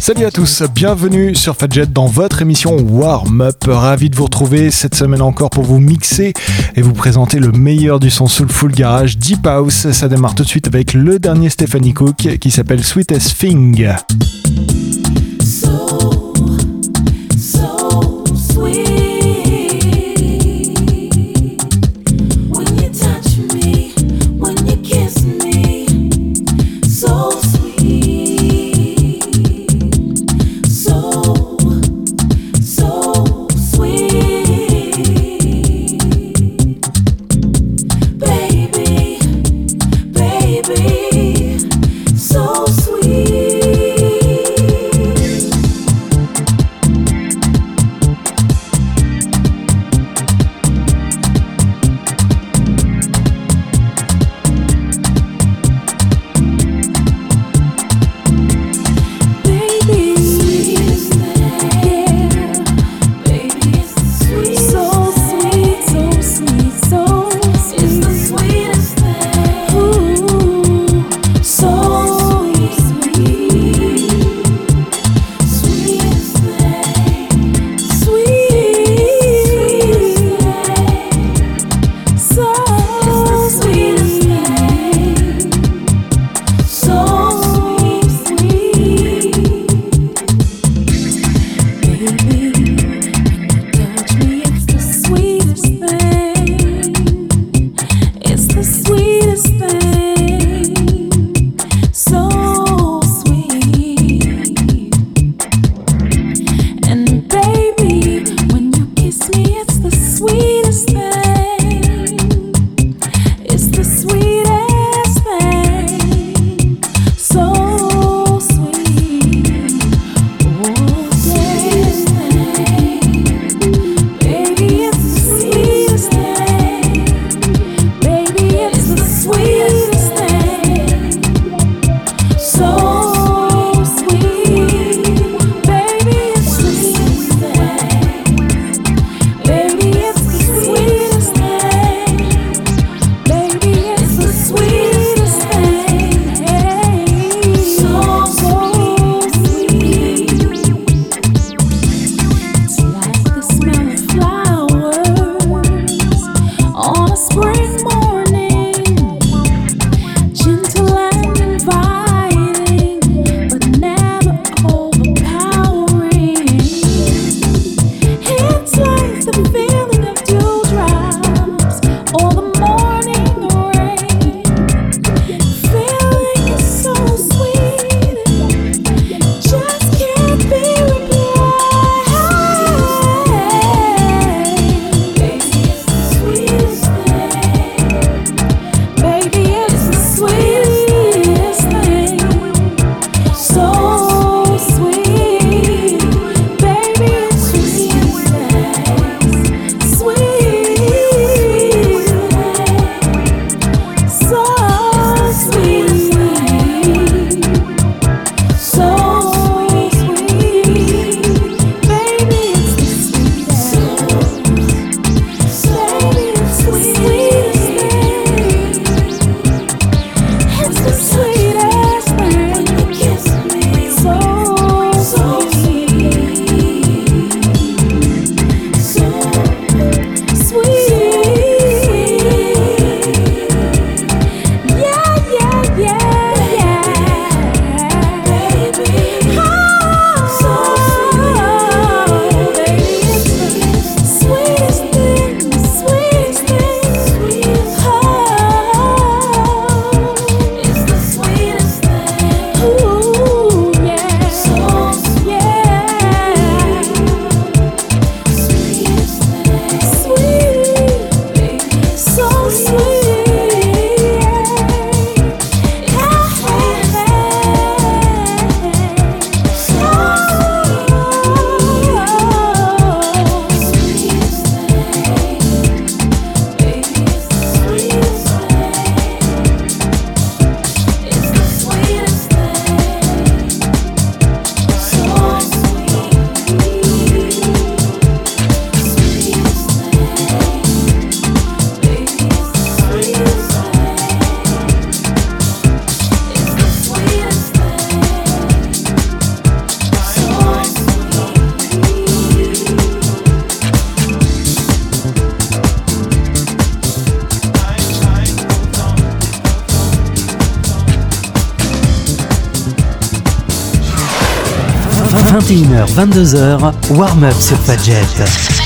Salut à tous, bienvenue sur Fadjet dans votre émission Warm Up. Ravi de vous retrouver cette semaine encore pour vous mixer et vous présenter le meilleur du son sous full garage Deep House. Ça démarre tout de suite avec le dernier Stephanie Cook qui s'appelle Sweetest Thing. 21h, 22h, warm-up sur Fadjet.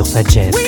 Warm-up sur Fadjet.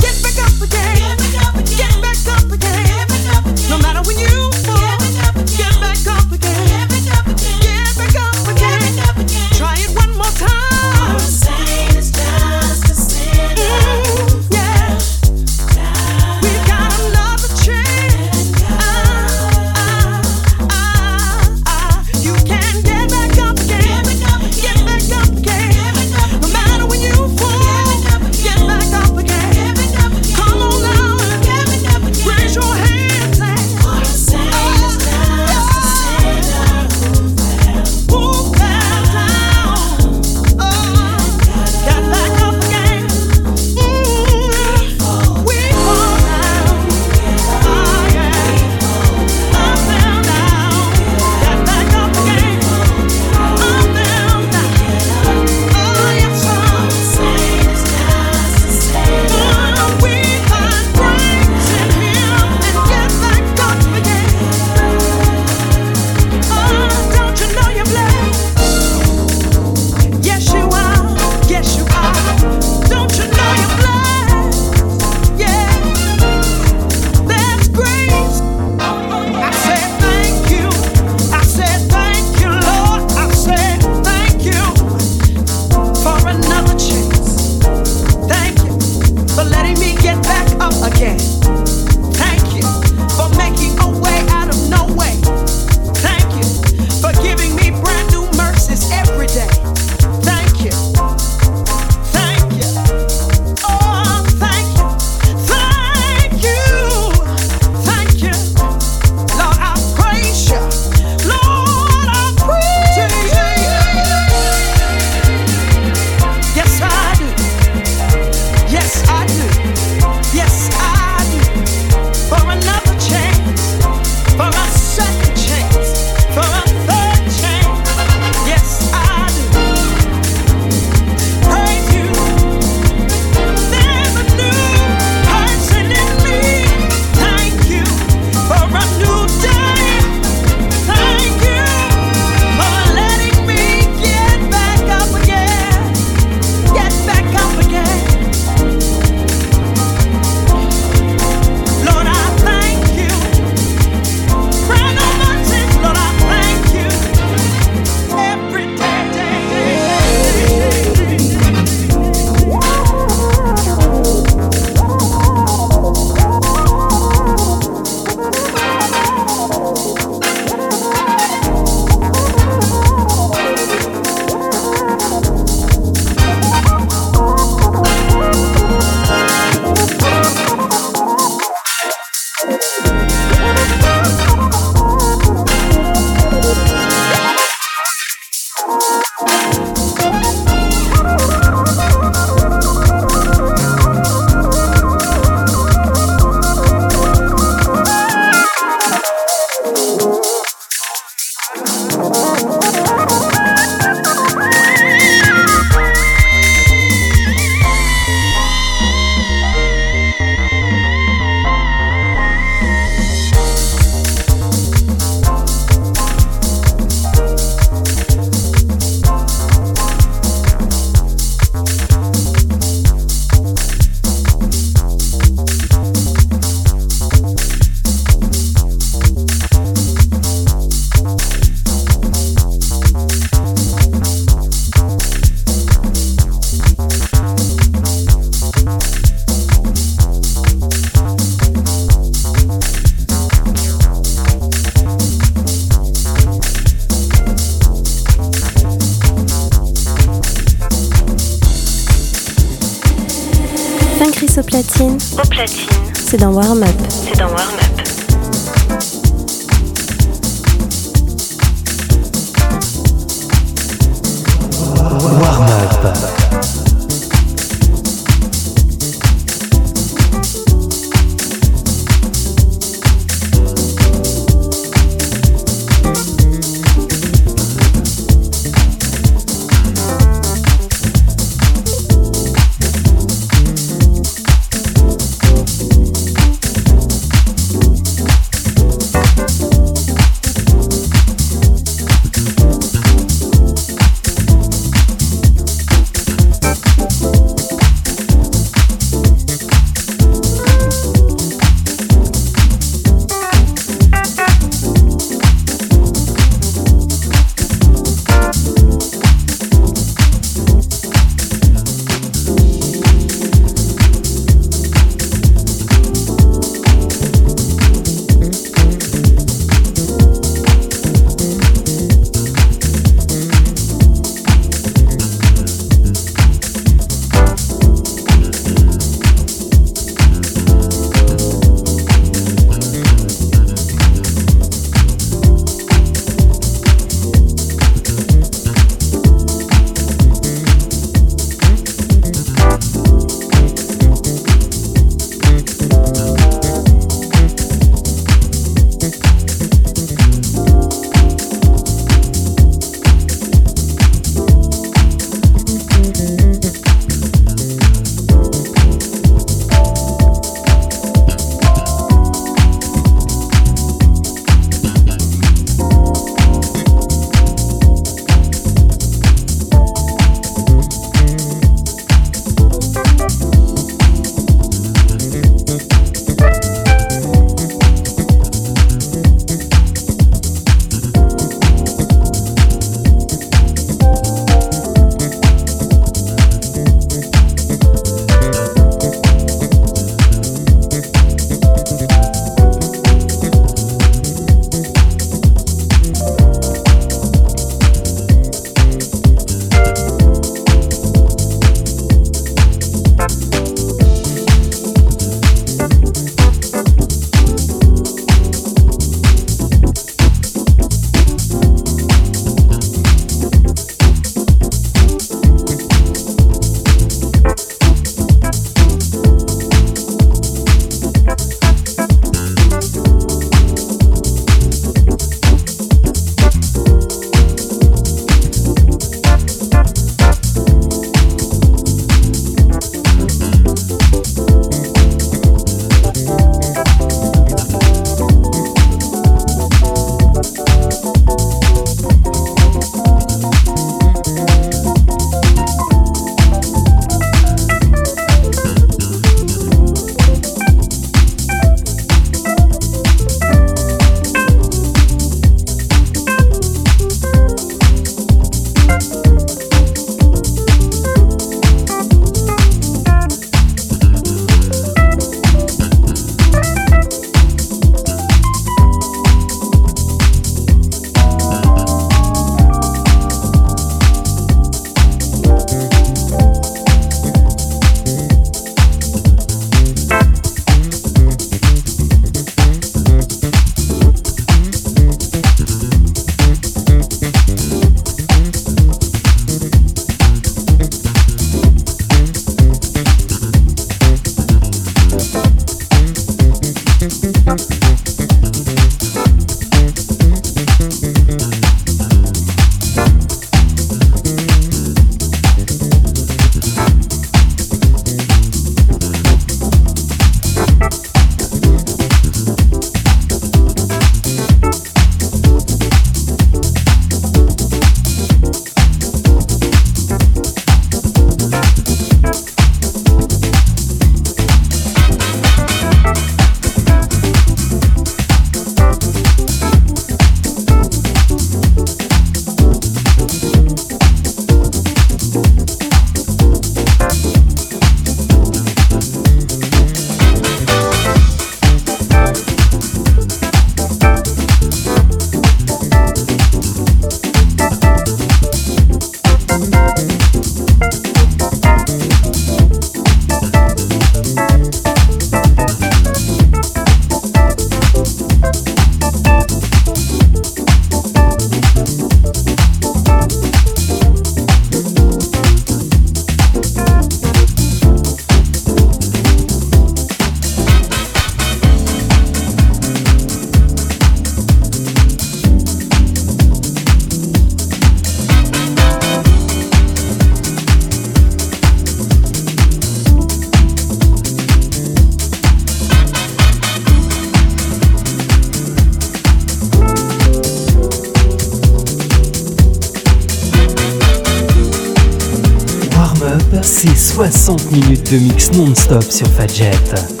Mix non-stop sur Fadjet.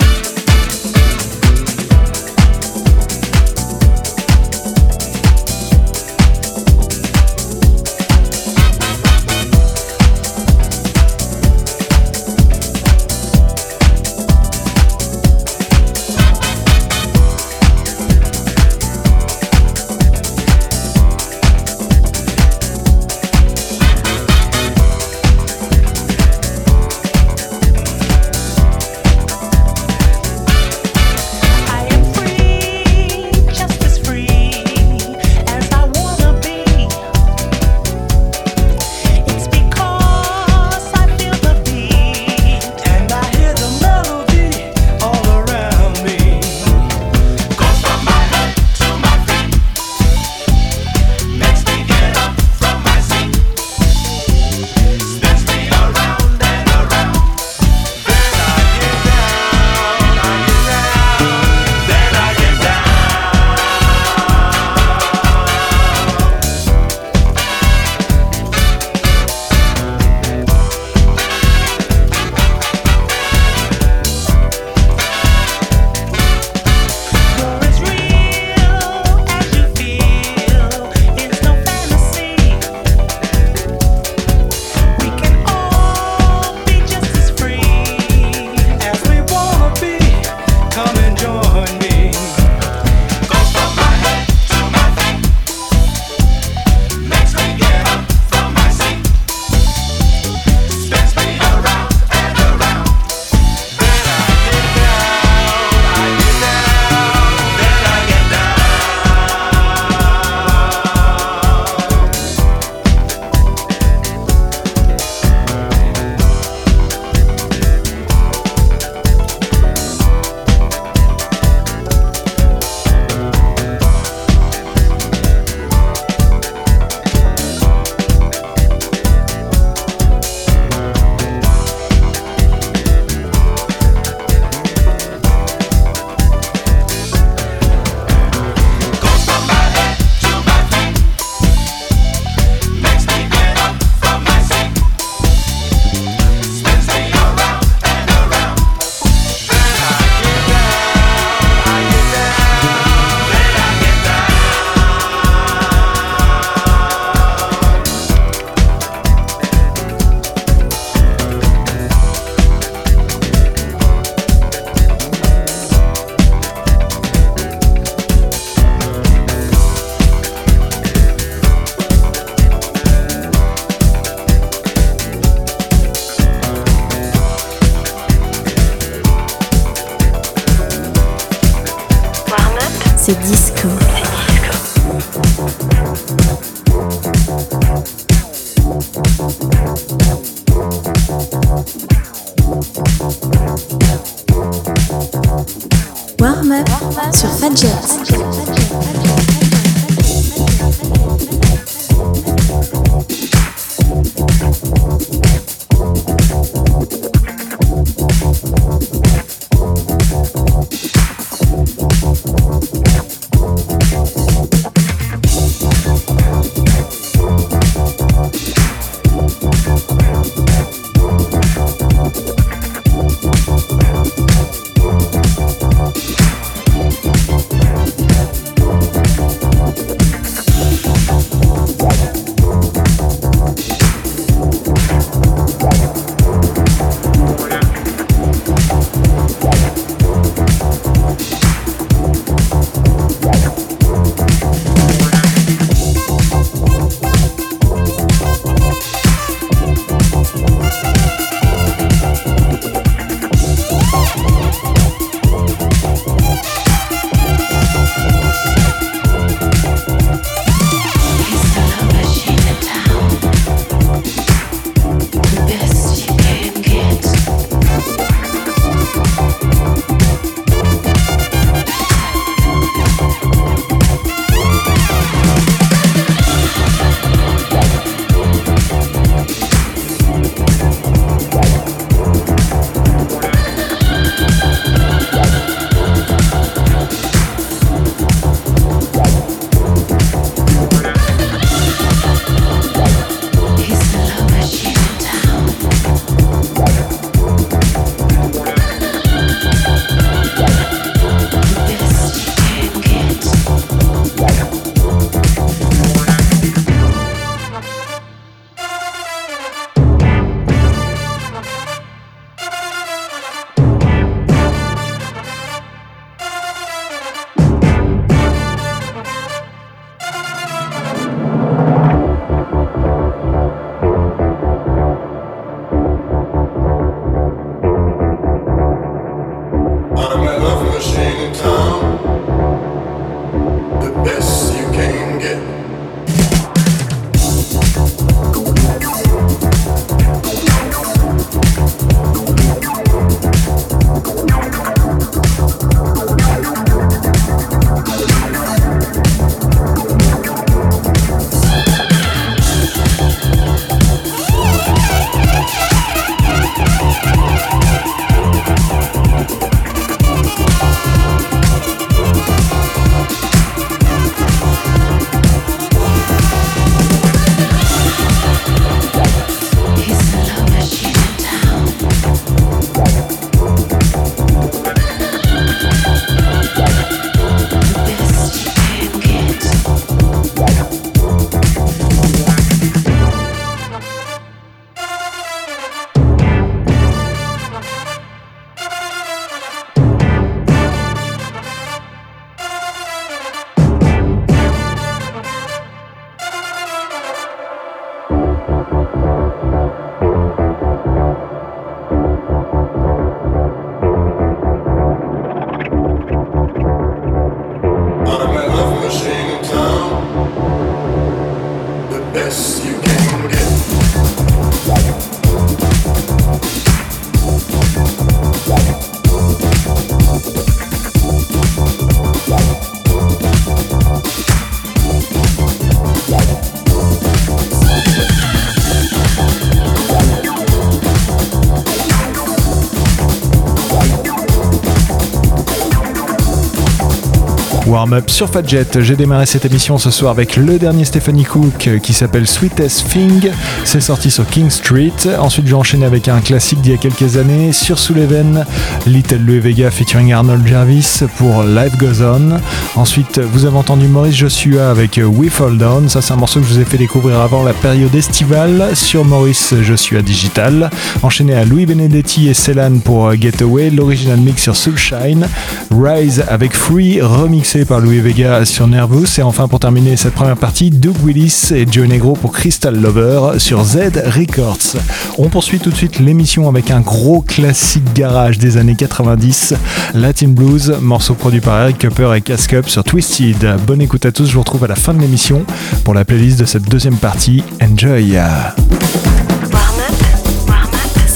Warm-up sur Fadjet. J'ai démarré cette émission ce soir avec le dernier Stephanie Cook qui s'appelle Sweetest Thing. C'est sorti sur King Street. Ensuite, j'ai enchaîné avec un classique d'il y a quelques années sur Sullivan, Little Louis Vega featuring Arnold Jarvis pour Life Goes On. Ensuite, vous avez entendu Maurice Joshua avec We Fall Down. Ça, c'est un morceau que je vous ai fait découvrir avant la période estivale sur Maurice Joshua Digital. Enchaîné à Louis Benedetti et Celan pour Getaway, l'original mix sur Soulshine. Rise avec Free, remixé par Louis Vega sur Nervous. Et enfin, pour terminer cette première partie, Doug Willis et Joe Negro pour Crystal Lover sur Z Records. On poursuit tout de suite l'émission avec un gros classique garage des années 90, Latin Blues, morceau produit par Eric Cooper et Cask Up sur Twisted. Bonne écoute à tous, je vous retrouve à la fin de l'émission pour la playlist de cette deuxième partie. Enjoy!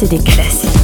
Des classiques. Warm up, c'est full vibe.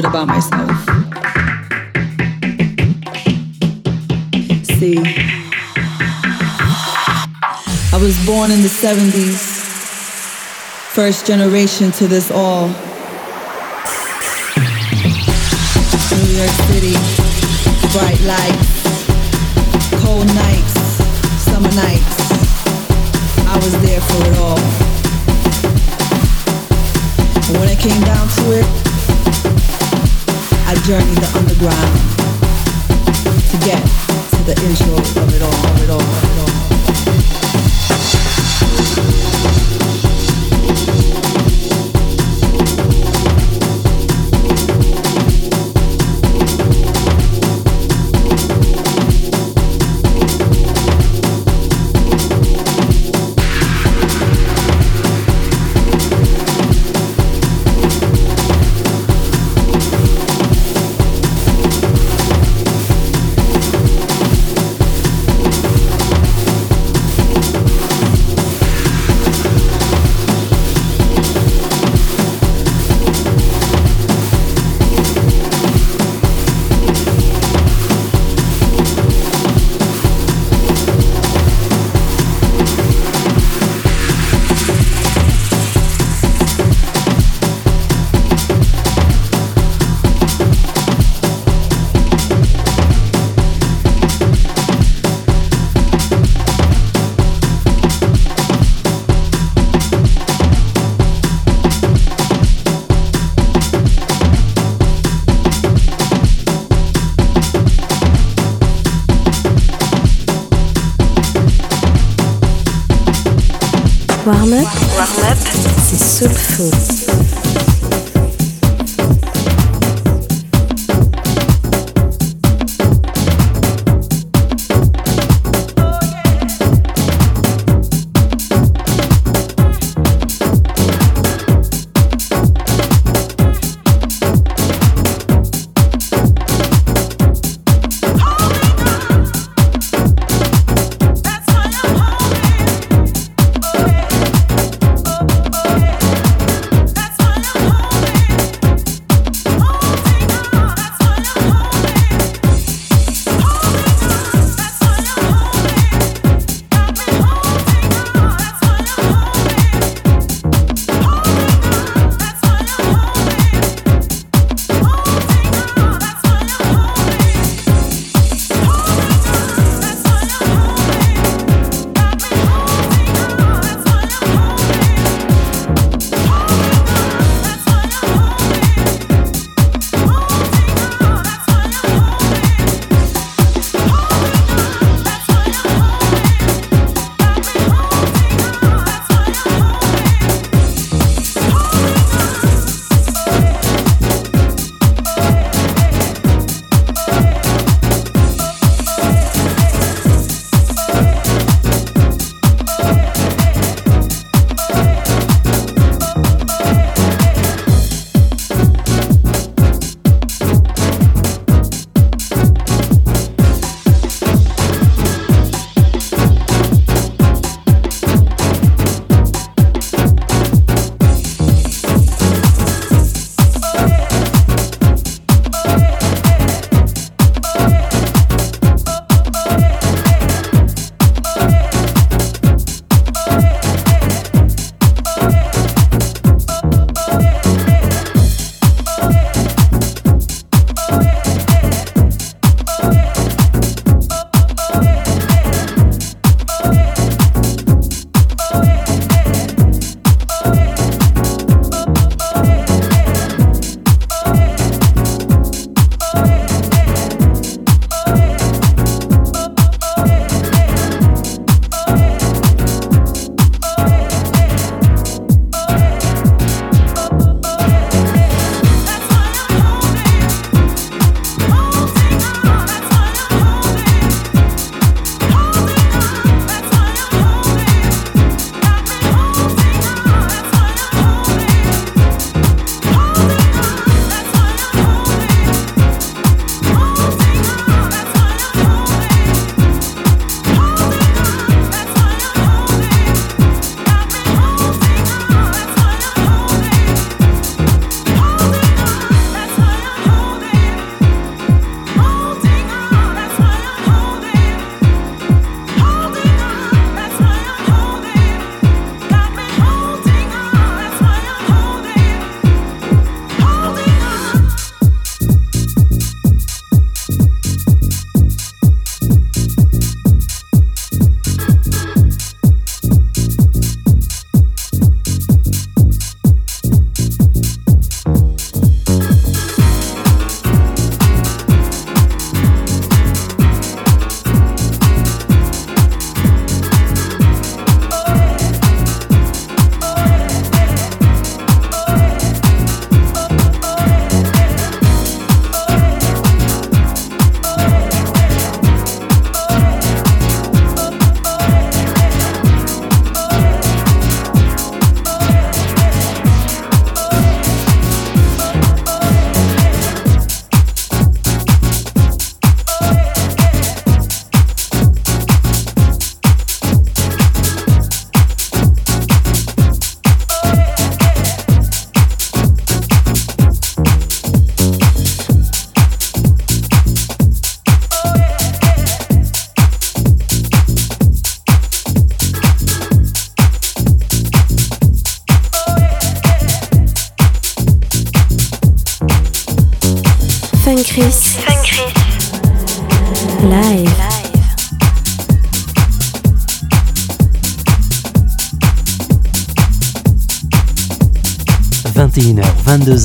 Bit about myself. See, I was born in the 70s, first generation to this all. New York City, bright lights, cold nights, summer nights. I was there for it all. When it came down to it, I journeyed the underground to get to the intro of it all, of it all, of it all.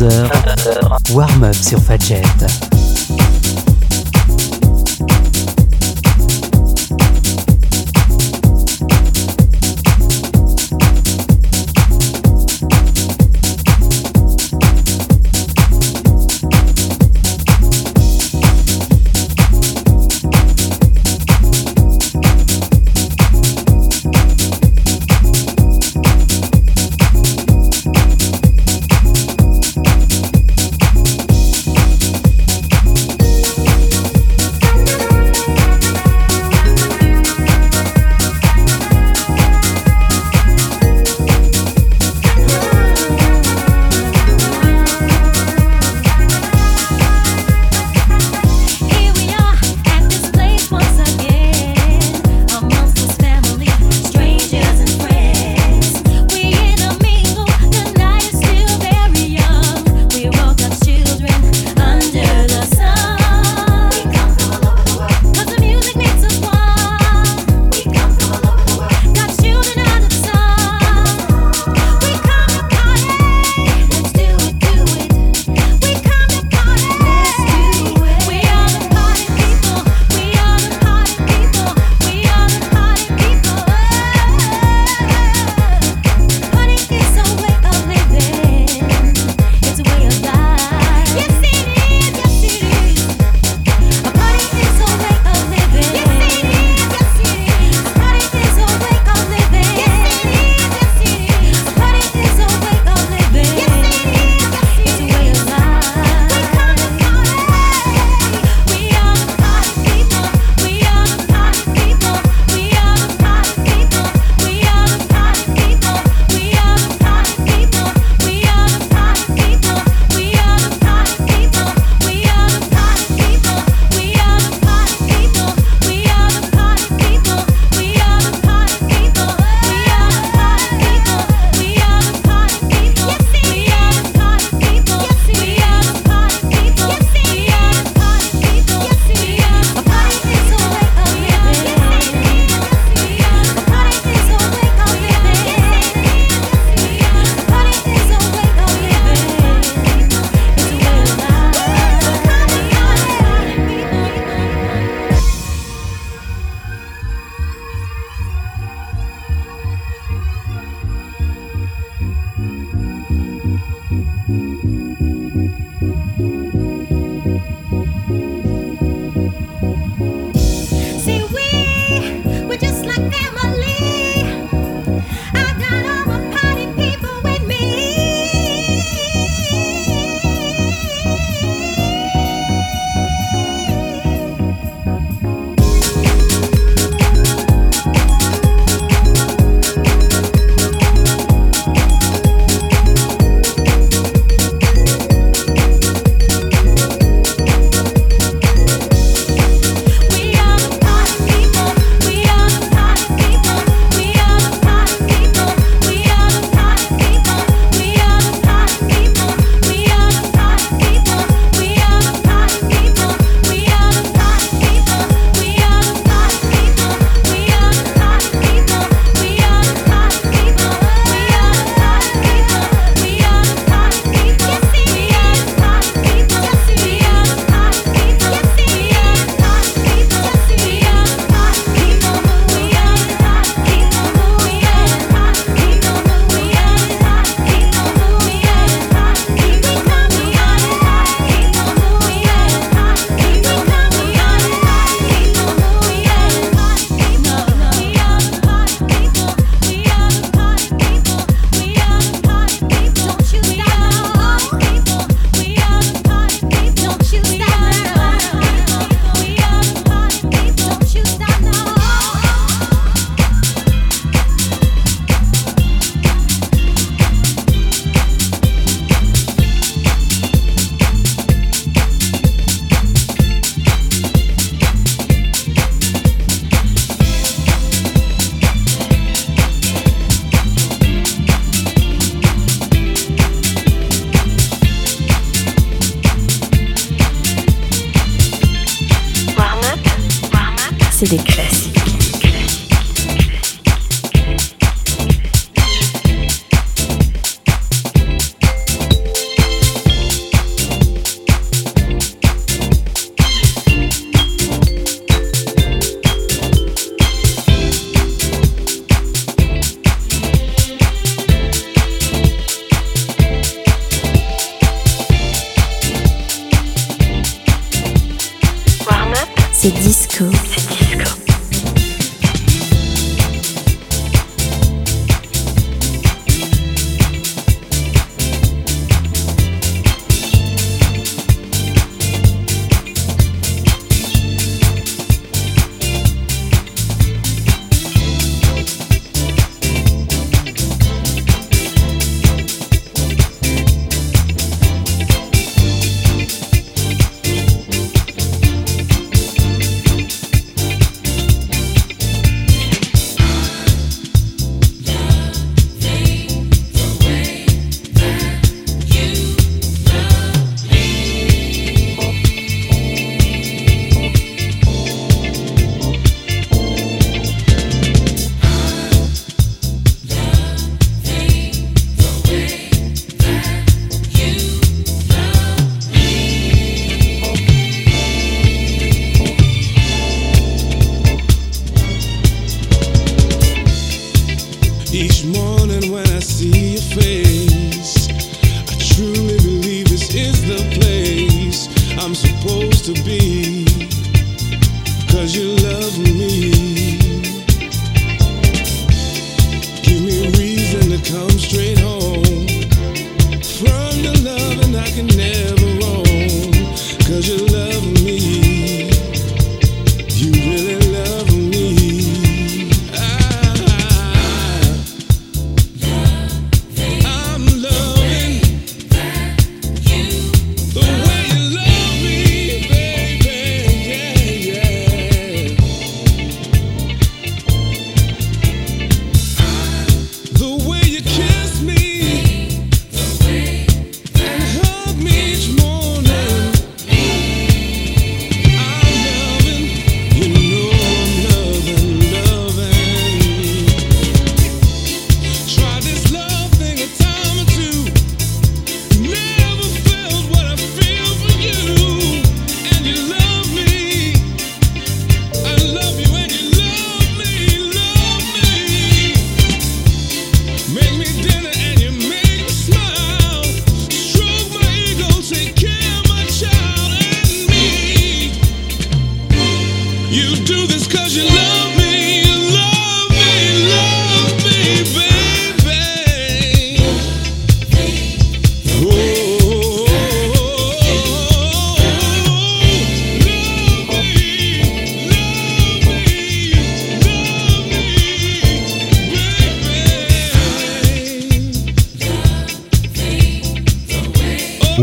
22h, warm-up sur Fadjet.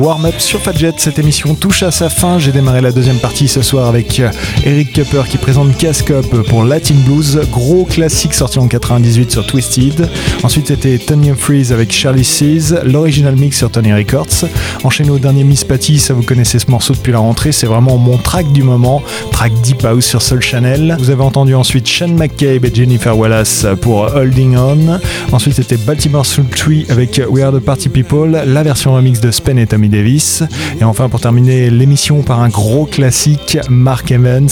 Warm-up sur Fadjet. Cette émission touche à sa fin. J'ai démarré la deuxième partie ce soir avec euh, Eric Cupper qui présente Cascop pour Latin Blues. Gros classique sorti en 98 sur Twisted. Ensuite, c'était Tony Humphries avec Charlie Seas. L'original mix sur Tony Records. Enchaîné au dernier Miss Patty. Ça, vous connaissez ce morceau depuis la rentrée. C'est vraiment mon track du moment. Track Deep House sur Soul Channel. Vous avez entendu ensuite Shane McCabe et Jennifer Wallace pour Holding On. Ensuite, c'était Baltimore Soul Tree avec We Are the Party People. La version remix de Spen et Tommy Davis. Et enfin, pour terminer l'émission par un gros classique, Mark Evans,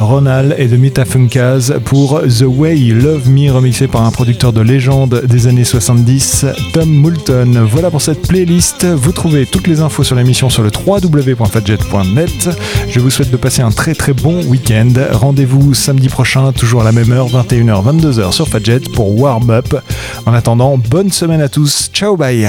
Ronald et The Metafunkaz pour The Way You Love Me, remixé par un producteur de légende des années 70, Tom Moulton. Voilà pour cette playlist. Vous trouvez toutes les infos sur l'émission sur le www.fadjet.net. Je vous souhaite de passer un très très bon week-end. Rendez-vous samedi prochain, toujours à la même heure, 21h, 22h sur Fadjet pour Warm Up. En attendant, bonne semaine à tous. Ciao, bye!